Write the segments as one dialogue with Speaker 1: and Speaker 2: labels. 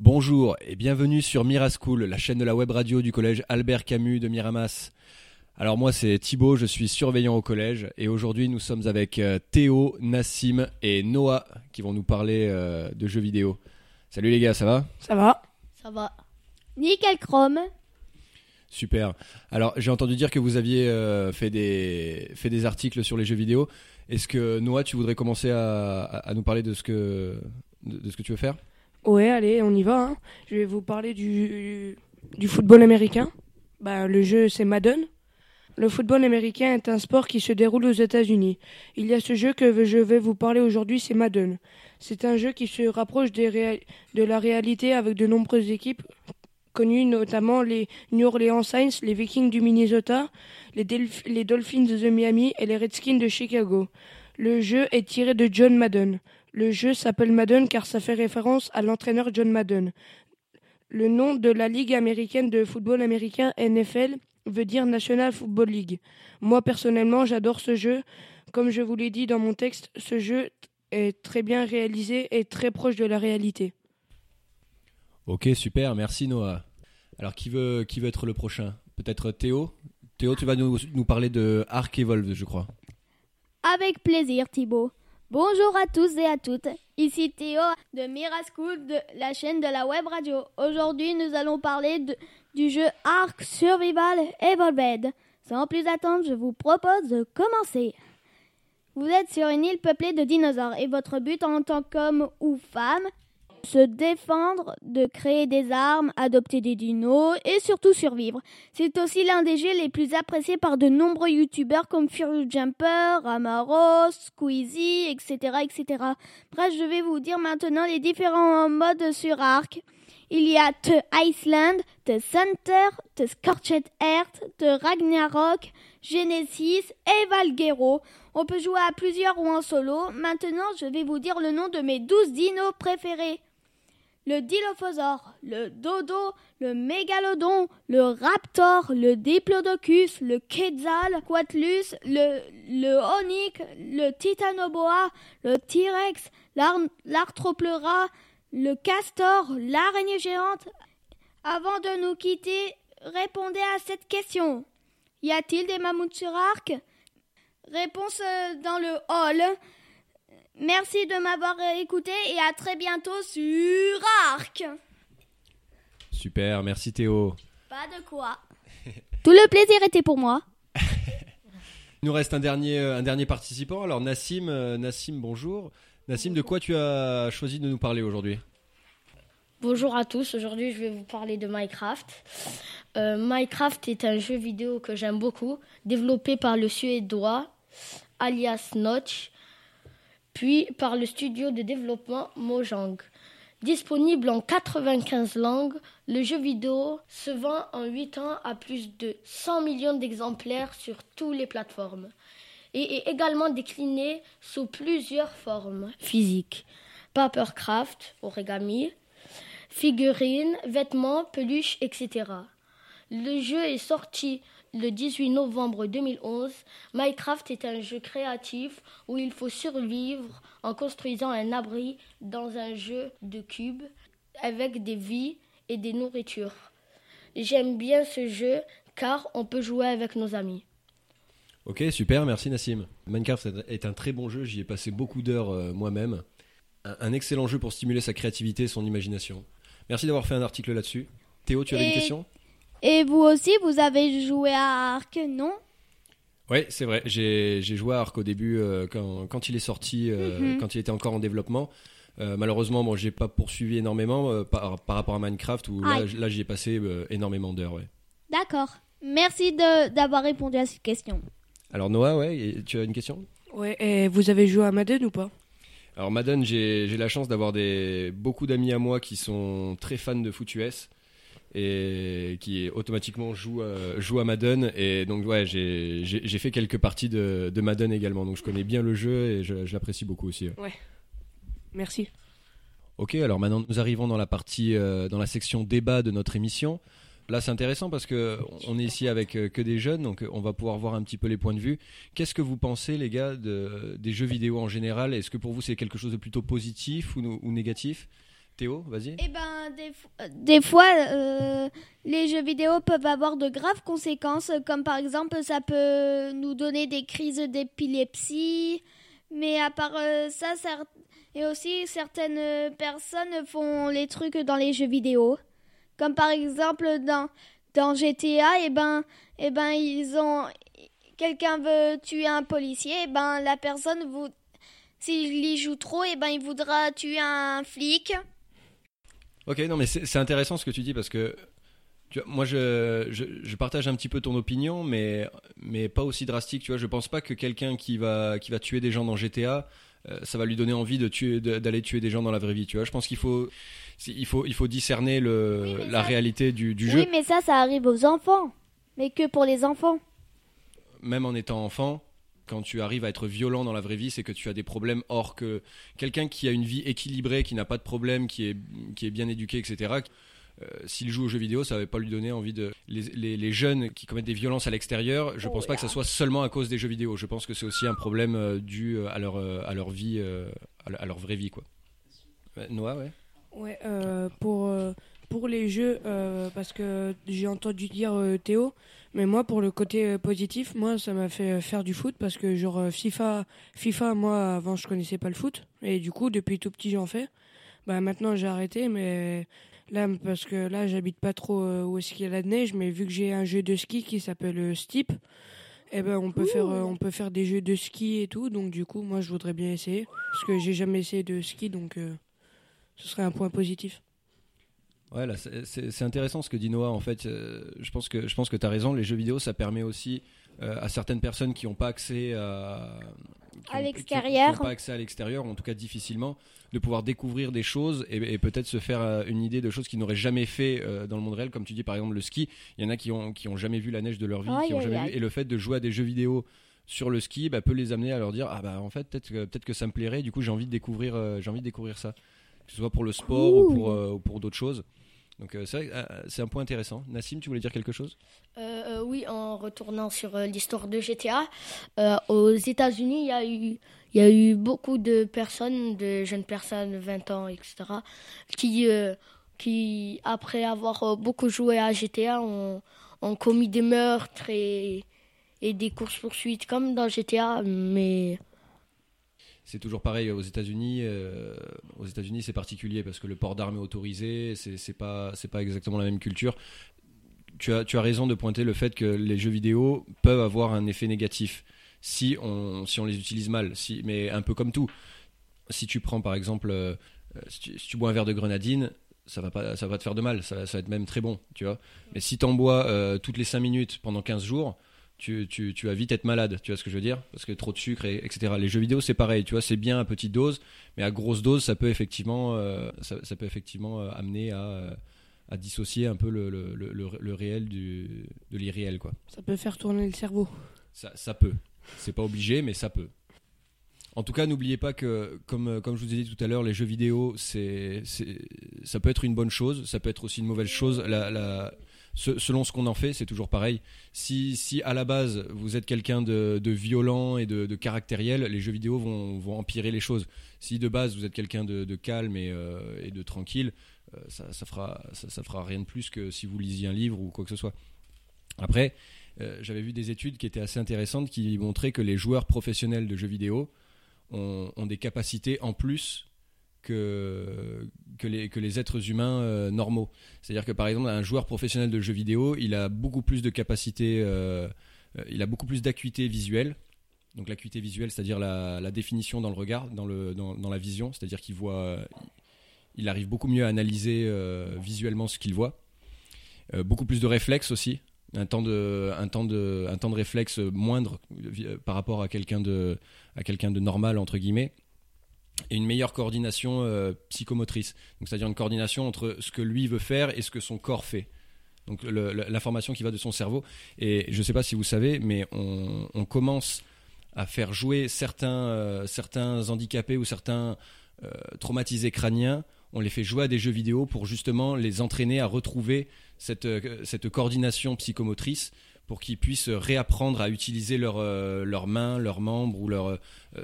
Speaker 1: Bonjour et bienvenue sur Miraschool, la chaîne de la web radio du collège Albert Camus de Miramas. Alors moi c'est Thibaut, je suis surveillant au collège et aujourd'hui nous sommes avec euh, Théo, Nassim et Noah qui vont nous parler euh, de jeux vidéo. Salut les gars, ça va?
Speaker 2: Ça va
Speaker 3: Ça va. Nickel Chrome.
Speaker 1: Super. Alors j'ai entendu dire que vous aviez euh, fait, des, fait des articles sur les jeux vidéo. Est-ce que Noah tu voudrais commencer à, à- à nous parler de ce que, de, de ce que tu veux faire?
Speaker 2: Ouais, allez, on y va. hein. Je vais vous parler du, du football américain. Bah, le jeu, c'est Madden. Le football américain est un sport qui se déroule aux États-Unis. Il y a ce jeu que je vais vous parler aujourd'hui, c'est Madden. C'est un jeu qui se rapproche de la réalité avec de nombreuses équipes connues, notamment les New Orleans Saints, les Vikings du Minnesota, les Dolphins de Miami et les Redskins de Chicago. Le jeu est tiré de John Madden. Le jeu s'appelle Madden car ça fait référence à l'entraîneur John Madden. Le nom de la Ligue américaine de football américain NFL veut dire National Football League. Moi personnellement, j'adore ce jeu. Comme je vous l'ai dit dans mon texte, ce jeu est très bien réalisé et très proche de la réalité.
Speaker 1: Ok, super, merci Noah. Alors qui veut, qui veut être le prochain? Peut-être Théo? Théo, tu vas nous, nous parler de Ark Evolved, je crois.
Speaker 3: Avec plaisir Thibaut. Bonjour à tous et à toutes. Ici Théo de Miraschool de la chaîne de la web radio. Aujourd'hui nous allons parler du jeu Ark Survival Evolved. Sans plus attendre, je vous propose de commencer. Vous êtes sur une île peuplée de dinosaures et votre but en tant qu'homme ou femme se défendre, de créer des armes, adopter des dinos et surtout survivre. C'est aussi l'un des jeux les plus appréciés par de nombreux youtubeurs comme Furious Jumper, Amaros, Squeezie, etc., etc. Bref, je vais vous dire maintenant les différents modes sur Ark. Il y a The Iceland, The Center, The Scorched Earth, The Ragnarok, Genesis et Valguero. On peut jouer à plusieurs ou en solo. Maintenant, je vais vous dire le nom de mes 12 dinos préférés le Dilophosaure, le Dodo, le Mégalodon, le Raptor, le Diplodocus, le Quetzal, Quatlus, le, le Onyx, le Titanoboa, le T-Rex, l'ar- l'Arthropleura, le Castor, l'araignée géante. Avant de nous quitter, répondez à cette question. Y a-t-il des mammouths sur Arc? Réponse euh, dans le hall. Merci de m'avoir écouté et à très bientôt sur Arc.
Speaker 1: Super, merci Théo.
Speaker 3: Pas de quoi. Tout le plaisir était pour moi.
Speaker 1: Il nous reste un dernier, euh, un dernier participant. Alors Nassim, euh, Nassim, bonjour. Nassim, de quoi tu as choisi de nous parler aujourd'hui?
Speaker 4: Bonjour à tous, aujourd'hui je vais vous parler de Minecraft. Euh, Minecraft est un jeu vidéo que j'aime beaucoup, développé par le suédois alias Notch, puis par le studio de développement Mojang. Disponible en 95 langues, le jeu vidéo se vend en 8 ans à plus de 100 millions d'exemplaires sur toutes les plateformes et est également décliné sous plusieurs formes physiques. Papercraft, origami, figurines, vêtements, peluches, etc. Le jeu est sorti le 18 novembre 2011. Minecraft est un jeu créatif où il faut survivre en construisant un abri dans un jeu de cubes avec des vies et des nourritures. J'aime bien ce jeu car on peut jouer avec nos amis.
Speaker 1: Ok, super, merci Nassim. Minecraft est un très bon jeu, j'y ai passé beaucoup d'heures euh, moi-même. Un, un excellent jeu pour stimuler sa créativité et son imagination. Merci d'avoir fait un article là-dessus. Théo, tu avais une question?
Speaker 3: Et vous aussi, vous avez joué à Arc, non?
Speaker 1: Oui, c'est vrai. J'ai j'ai joué à Ark au début euh, quand, quand il est sorti, euh,
Speaker 3: Mhm.
Speaker 1: quand il était encore en développement. Euh, malheureusement, bon, j'ai pas poursuivi énormément euh, par, par rapport à Minecraft où là, là j'y ai passé euh, énormément d'heures. Ouais.
Speaker 3: D'accord. Merci de- d'avoir répondu à cette question.
Speaker 1: Alors Noah, ouais, tu as une question?
Speaker 2: Ouais, et vous avez joué à Madden ou pas?
Speaker 1: Alors Madden, j'ai j'ai la chance d'avoir des beaucoup d'amis à moi qui sont très fans de foot US et qui automatiquement jouent, euh, jouent à Madden et donc ouais j'ai fait quelques parties de, de Madden également donc je connais bien le jeu et je, je l'apprécie beaucoup aussi. ouais.
Speaker 2: Merci.
Speaker 1: Ok, alors maintenant nous arrivons dans la partie, euh, dans la section débat de notre émission. Là, c'est intéressant parce que on est ici avec euh, que des jeunes, donc on va pouvoir voir un petit peu les points de vue. Qu'est-ce que vous pensez, les gars, de, des jeux vidéo en général? Est-ce que pour vous c'est quelque chose de plutôt positif ou, ou négatif? Théo, vas-y.
Speaker 3: Eh ben, des, des fois, euh, les jeux vidéo peuvent avoir de graves conséquences, comme par exemple, ça peut nous donner des crises d'épilepsie. Mais à part euh, ça, et aussi certaines personnes font les trucs dans les jeux vidéo, comme par exemple dans dans GTA, et ben, et ben ils ont quelqu'un veut tuer un policier, et ben la personne vous s'il y joue trop, et ben il voudra tuer un flic.
Speaker 1: Ok, non, mais c'est intéressant ce que tu dis parce que tu vois, moi je, je, je partage un petit peu ton opinion, mais, mais pas aussi drastique. Tu vois, je pense pas que quelqu'un qui va, qui va tuer des gens dans GTA, euh, ça va lui donner envie de tuer, de- d'aller tuer des gens dans la vraie vie. Tu vois, je pense qu'il faut, il faut, il faut discerner le,
Speaker 3: Oui,
Speaker 1: la
Speaker 3: ça-
Speaker 1: réalité du, du
Speaker 3: Oui,
Speaker 1: jeu,
Speaker 3: mais ça, ça arrive aux enfants. Mais que pour les enfants.
Speaker 1: même en étant enfant. Quand tu arrives à être violent dans la vraie vie, c'est que tu as des problèmes. Or que quelqu'un qui a une vie équilibrée, qui n'a pas de problème, qui est, qui est bien éduqué, etc. euh, S'il joue aux jeux vidéo, ça va pas lui donner envie de. Les, les- les jeunes qui commettent des violences à l'extérieur, je
Speaker 3: Oh
Speaker 1: pense pas que ça soit seulement à cause des jeux vidéo. Je pense que c'est aussi un problème euh, dû euh, à leur, à leur vie, à, leur- à leur vraie vie, quoi. Noah, ouais.
Speaker 2: Ouais, pour, pour les jeux, parce que j'ai entendu dire Théo, mais moi, pour le côté euh, positif, moi, ça m'a fait euh, faire du foot parce que, genre, euh, FIFA, FIFA, moi, avant, je connaissais pas le foot. Et du coup, depuis tout petit, j'en fais. Bah, maintenant, j'ai arrêté, mais là, parce que là, j'habite pas trop où est-ce qu'il y a la neige, mais vu que j'ai un jeu de ski qui s'appelle Steep, eh ben, on peut, faire, on des jeux de ski et tout. Donc, du coup, moi, je voudrais bien essayer. Parce que j'ai jamais essayé de ski, donc ce serait un point positif.
Speaker 1: Ouais, là, c'est- intéressant ce que dit Noah. En fait, euh, je pense que je pense que t'as raison. Les jeux vidéo, ça permet aussi euh, à certaines personnes qui n'ont pas accès à
Speaker 3: À l'extérieur.
Speaker 1: pas accès à l'extérieur, ou en tout cas difficilement, de pouvoir découvrir des choses et, et peut-être se faire euh, une idée de choses qu'ils n'auraient jamais fait euh, dans le monde réel, comme tu dis par exemple le ski. Il y en a qui ont qui ont jamais vu la neige de leur vie, qui ont jamais vu. Et le fait de jouer à des jeux vidéo sur le ski bah, peut les amener à leur dire ah bah en fait peut-être que, peut-être que ça me plairait. Du coup j'ai envie de découvrir euh, j'ai envie de découvrir ça, que ce soit pour le sport ou pour euh, ou pour d'autres choses. Donc euh, c'est vrai que, euh, c'est un point intéressant. Nassim, tu voulais dire quelque chose?
Speaker 4: Euh, euh, oui, en retournant sur euh, l'histoire de GTA, euh, aux États-Unis, il y a eu il y a eu beaucoup de personnes, de jeunes personnes, 20 ans, etc., qui, euh, qui après avoir euh, beaucoup joué à GTA, ont, ont commis des meurtres et, et des courses-poursuites comme dans GTA, mais
Speaker 1: C'est toujours pareil aux États-Unis. euh, aux États-Unis, c'est particulier parce que le port d'armes est autorisé. C'est pas c'est pas exactement la même culture. Tu as tu as raison de pointer le fait que les jeux vidéo peuvent avoir un effet négatif si on si on les utilise mal. Si mais un peu comme tout. Si tu prends par exemple euh, si, tu, tu bois un verre de grenadine. Ça va pas, ça va te faire de mal, ça, va être même très bon, tu vois. Mais si t'en bois euh, toutes les 5 minutes pendant 15 jours, tu, tu, tu vas vite être malade, tu vois ce que je veux dire? Parce que trop de sucre, et, etc. Les jeux vidéo, c'est pareil, tu vois, c'est bien à petite dose, mais à grosse dose, ça peut effectivement, euh, ça, ça peut effectivement euh, amener à, euh, à dissocier un peu le, le, le, le- le réel du, de l'irréel, quoi.
Speaker 2: Ça peut faire tourner le cerveau.
Speaker 1: Ça, ça peut. C'est pas obligé, mais ça peut. En tout cas, n'oubliez pas que, comme, comme je vous ai dit tout à l'heure, les jeux vidéo, c'est, c'est, ça peut être une bonne chose, ça peut être aussi une mauvaise chose. La, la, se- selon ce qu'on en fait, c'est toujours pareil. Si, si à la base, vous êtes quelqu'un de, violent et de, caractériel, les jeux vidéo vont, empirer les choses. Si de base, vous êtes quelqu'un de, calme et, euh, et de tranquille, euh, ça, ça, fera, ça, fera rien de plus que si vous lisiez un livre ou quoi que ce soit. Après, euh, j'avais vu des études qui étaient assez intéressantes qui montraient que les joueurs professionnels de jeux vidéo ont des capacités en plus que, les, que les êtres humains euh, normaux. C'est-à-dire que par exemple, un joueur professionnel de jeux vidéo, il a beaucoup plus de capacités, euh, euh, il a beaucoup plus d'acuité visuelle. Donc l'acuité visuelle, c'est-à-dire la, définition dans le regard, dans, le, dans, dans la vision, c'est-à-dire qu'il voit, il arrive beaucoup mieux à analyser visuellement ce qu'il voit. Beaucoup plus de réflexes aussi, un temps de, un temps de, un temps de réflexe moindre par rapport à quelqu'un de, à quelqu'un de normal entre guillemets, et une meilleure coordination euh, psychomotrice. C'est-à-dire une coordination entre ce que lui veut faire et ce que son corps fait. Donc l'information qui va de son cerveau. Et je ne sais pas si vous savez, mais on, commence à faire jouer certains, euh, certains handicapés ou certains euh, traumatisés crâniens. On les fait jouer à des jeux vidéo pour justement les entraîner à retrouver cette, cette coordination psychomotrice pour qu'ils puissent réapprendre à utiliser leurs leurs mains, leurs membres ou leur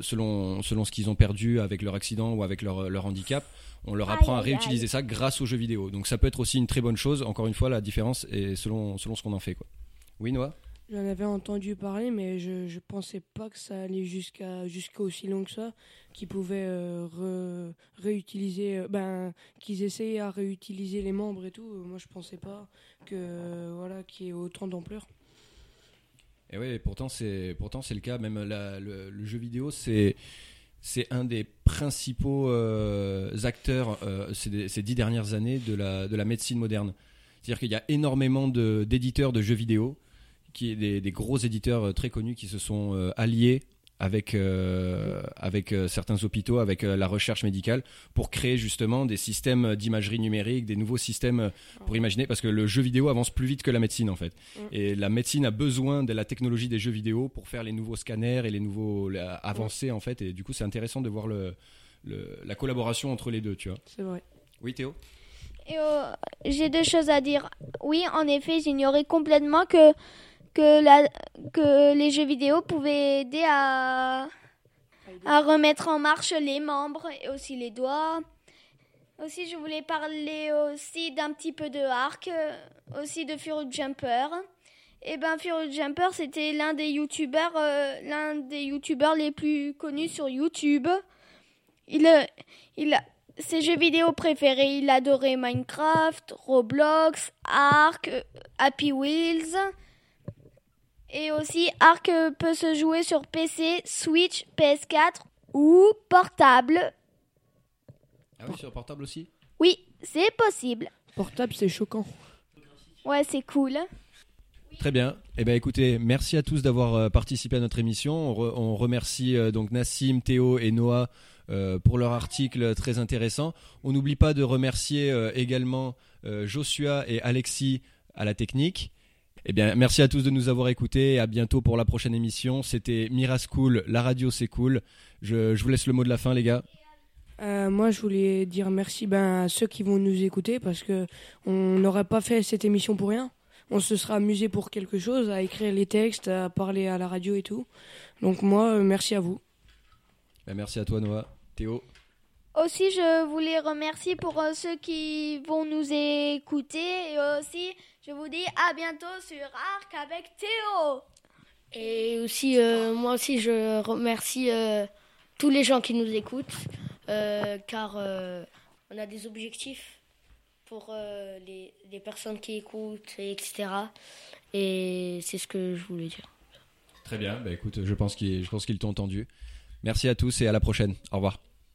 Speaker 1: selon selon ce qu'ils ont perdu avec leur accident ou avec leur leur handicap. On leur apprend à réutiliser ça grâce aux jeux vidéo. Donc ça peut être aussi une très bonne chose. Encore une fois, la différence est selon selon ce qu'on en fait quoi. Oui, Noah?
Speaker 2: J'en avais entendu parler, mais je ne pensais pas que ça allait jusqu'à jusqu'à aussi long que ça, qu'ils pouvaient euh, réutiliser, euh, ben, qu'ils essayaient à réutiliser les membres et tout. Moi, je pensais pas que voilà, qu'il y ait autant d'ampleur.
Speaker 1: Et oui, pourtant c'est pourtant c'est le cas. Même le, jeu vidéo, c'est c'est un des principaux euh, acteurs ces, ces, dix dernières années de la de la médecine moderne. C'est-à-dire qu'il y a énormément d'éditeurs de jeux vidéo qui est des, gros éditeurs euh, très connus qui se sont euh, alliés avec euh, avec certains hôpitaux, avec la recherche médicale, pour créer justement des systèmes d'imagerie numérique, des nouveaux systèmes pour imaginer, parce que le jeu vidéo avance plus vite que la médecine en fait, mm. et la médecine a besoin de la technologie des jeux vidéo pour faire les nouveaux scanners et les nouveaux avancées en fait, et du coup c'est intéressant de voir le, la collaboration entre les deux, tu vois.
Speaker 2: C'est vrai.
Speaker 1: Oui Théo?
Speaker 3: J'ai deux choses à dire. Oui, en effet, j'ignorais complètement que que, les jeux vidéo pouvaient aider à, remettre en marche les membres et aussi les doigts. Aussi, je voulais parler aussi d'un petit peu de arc, aussi de Fury Jumper. Et eh ben Fury Jumper, c'était l'un des youtubeurs, euh, l'un des youtubeurs les plus connus sur YouTube. Il, il, ses jeux vidéo préférés, il adorait Minecraft, Roblox, Ark, Happy Wheels. Et aussi, Arc peut se jouer sur PC, Switch, PS4 ou portable.
Speaker 1: Ah oui, sur portable aussi
Speaker 3: Oui, c'est possible.
Speaker 2: Portable, c'est choquant.
Speaker 3: Ouais, c'est cool.
Speaker 1: Très bien. Eh bien, écoutez, merci à tous d'avoir euh, participé à notre émission. On, remercie euh, donc Nassim, Théo et Noah euh, pour leur article très intéressant. On n'oublie pas de remercier également Joshua et Alexis à la technique. Eh bien, merci à tous de nous avoir écoutés et à bientôt pour la prochaine émission. C'était Mira School, la radio c'est cool. Je, vous laisse le mot de la fin, les gars.
Speaker 2: Euh, moi, je voulais dire merci ben, à ceux qui vont nous écouter parce que on n'aurait pas fait cette émission pour rien. On se sera amusé pour quelque chose, à écrire les textes, à parler à la radio et tout. Donc moi, euh, merci à vous.
Speaker 1: Ben, merci à toi, Noah. Théo.
Speaker 3: Aussi, je voulais remercier pour euh, ceux qui vont nous écouter et aussi, je vous dis à bientôt sur Arc avec Théo.
Speaker 4: Et aussi, euh, moi aussi, je remercie euh, tous les gens qui nous écoutent car on a des objectifs pour les, les, personnes qui écoutent, etc. Et c'est ce que je voulais dire.
Speaker 1: Très bien, bah, écoute, je pense qu'ils t'ont entendu. Merci à tous et à la prochaine. Au revoir.